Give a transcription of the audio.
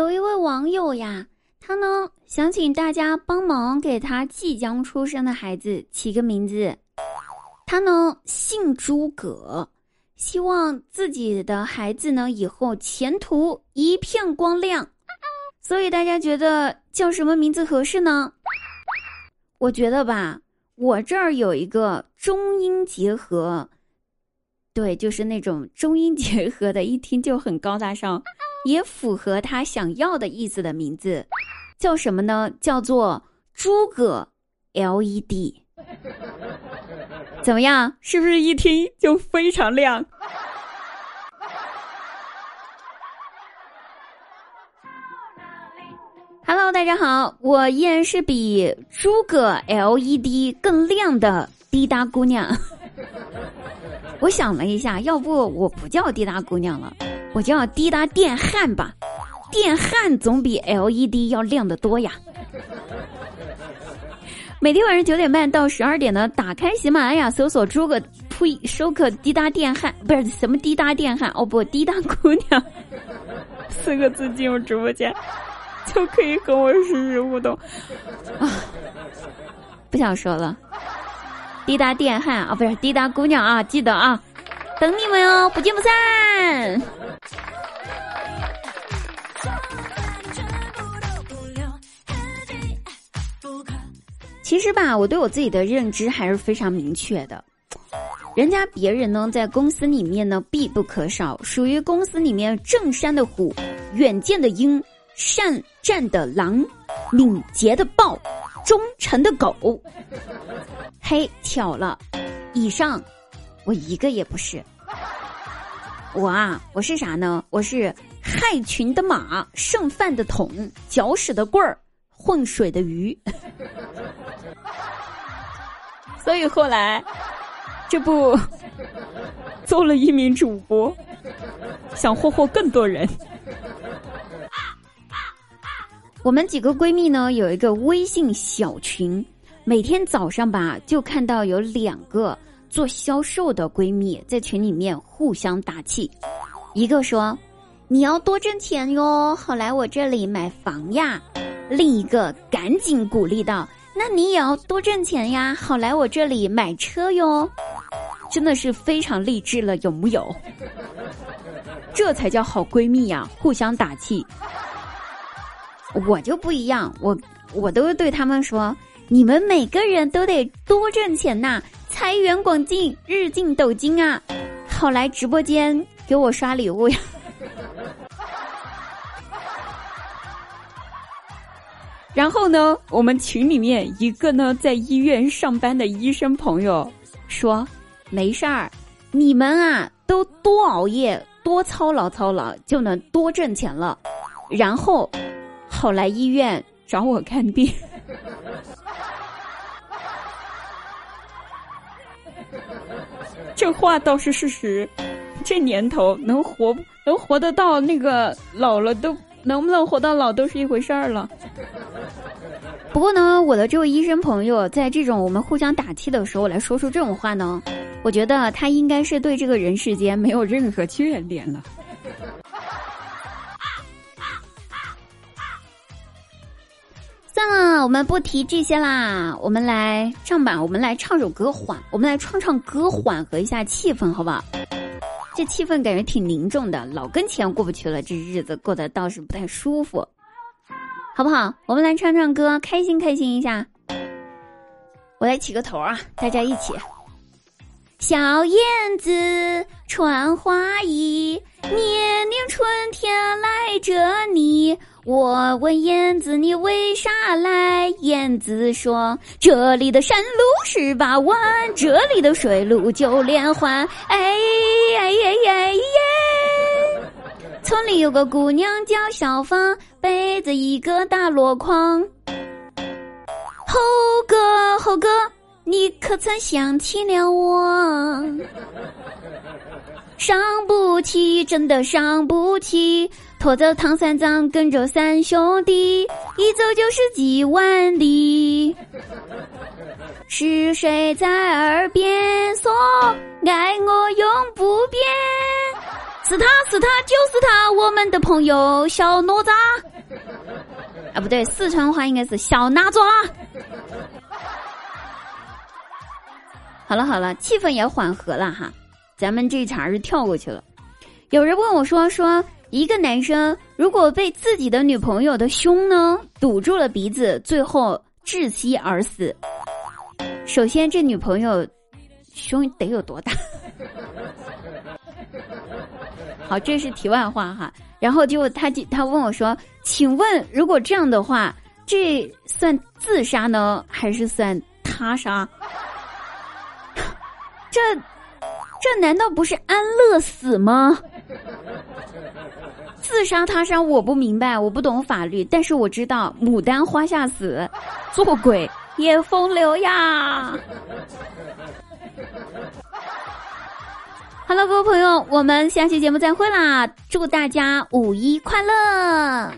有一位网友呀，他呢想请大家帮忙给他即将出生的孩子起个名字。他呢姓诸葛，希望自己的孩子呢以后前途一片光亮。所以大家觉得叫什么名字合适呢？我觉得吧，我这儿有一个中英结合。对，就是那种中英结合的，一听就很高大上，也符合他想要的意思的名字，叫什么呢？叫做诸葛 LED。怎么样？是不是一听就非常亮？Hello，大家好，我依然是比诸葛 LED 更亮的滴答姑娘。我想了一下，要不我不叫滴答姑娘了，我叫滴答电焊吧。电焊总比 LED 要亮得多呀。每天晚上九点半到十二点呢，打开喜马拉雅，搜索“诸葛呸”，收课滴答电焊，不是什么滴答电焊哦，不，滴答姑娘四个字进入直播间，就可以和我实时互动啊。不想说了。滴答电焊啊，不是滴答姑娘啊，记得啊，等你们哦，不见不散。其实吧，我对我自己的认知还是非常明确的。人家别人呢，在公司里面呢必不可少，属于公司里面正山的虎，远见的鹰，善战的狼，敏捷的豹，忠诚的狗。嘿，巧了，以上我一个也不是。我啊，我是啥呢？我是害群的马，剩饭的桶，搅屎的棍儿，混水的鱼。所以后来，这不做了一名主播，想霍霍更多人。我们几个闺蜜呢，有一个微信小群。每天早上吧，就看到有两个做销售的闺蜜在群里面互相打气。一个说：“你要多挣钱哟，好来我这里买房呀。”另一个赶紧鼓励道：“那你也要多挣钱呀，好来我这里买车哟。”真的是非常励志了，有木有？这才叫好闺蜜呀，互相打气。我就不一样，我我都对他们说。你们每个人都得多挣钱呐，财源广进，日进斗金啊！好来直播间给我刷礼物呀！然后呢，我们群里面一个呢在医院上班的医生朋友说：“没事儿，你们啊都多熬夜，多操劳操劳，就能多挣钱了。”然后，好来医院找我看病。这话倒是事实，这年头能活能活得到那个老了都能不能活到老都是一回事儿了。不过呢，我的这位医生朋友在这种我们互相打气的时候来说出这种话呢，我觉得他应该是对这个人世间没有任何眷恋了。算了，我们不提这些啦。我们来唱吧，我们来唱首歌缓，我们来唱唱歌缓和一下气氛，好不好？这气氛感觉挺凝重的，老跟前过不去了，这日子过得倒是不太舒服，好不好？我们来唱唱歌，开心开心一下。我来起个头啊，大家一起。小燕子穿花衣，年年春天来这里。我问燕子你为啥来？燕子说：这里的山路十八弯，这里的水路九连环。哎呀呀呀耶！村里有个姑娘叫小芳，背着一个大箩筐。猴哥，猴哥，你可曾想起了我？伤不起，真的伤不起。拖着唐三藏，跟着三兄弟，一走就是几万里。是谁在耳边说爱我永不变？是他是他就是他，我们的朋友小哪吒。啊，不对，四川话应该是小哪吒。好了好了，气氛也缓和了哈，咱们这茬儿就跳过去了。有人问我说：“说一个男生如果被自己的女朋友的胸呢堵住了鼻子，最后窒息而死，首先这女朋友胸得有多大？”好，这是题外话哈。然后就他他问我说：“请问，如果这样的话，这算自杀呢，还是算他杀？这这难道不是安乐死吗？自杀他杀我不明白，我不懂法律，但是我知道牡丹花下死，做鬼也风流呀。”好了，各位朋友，我们下期节目再会啦！祝大家五一快乐！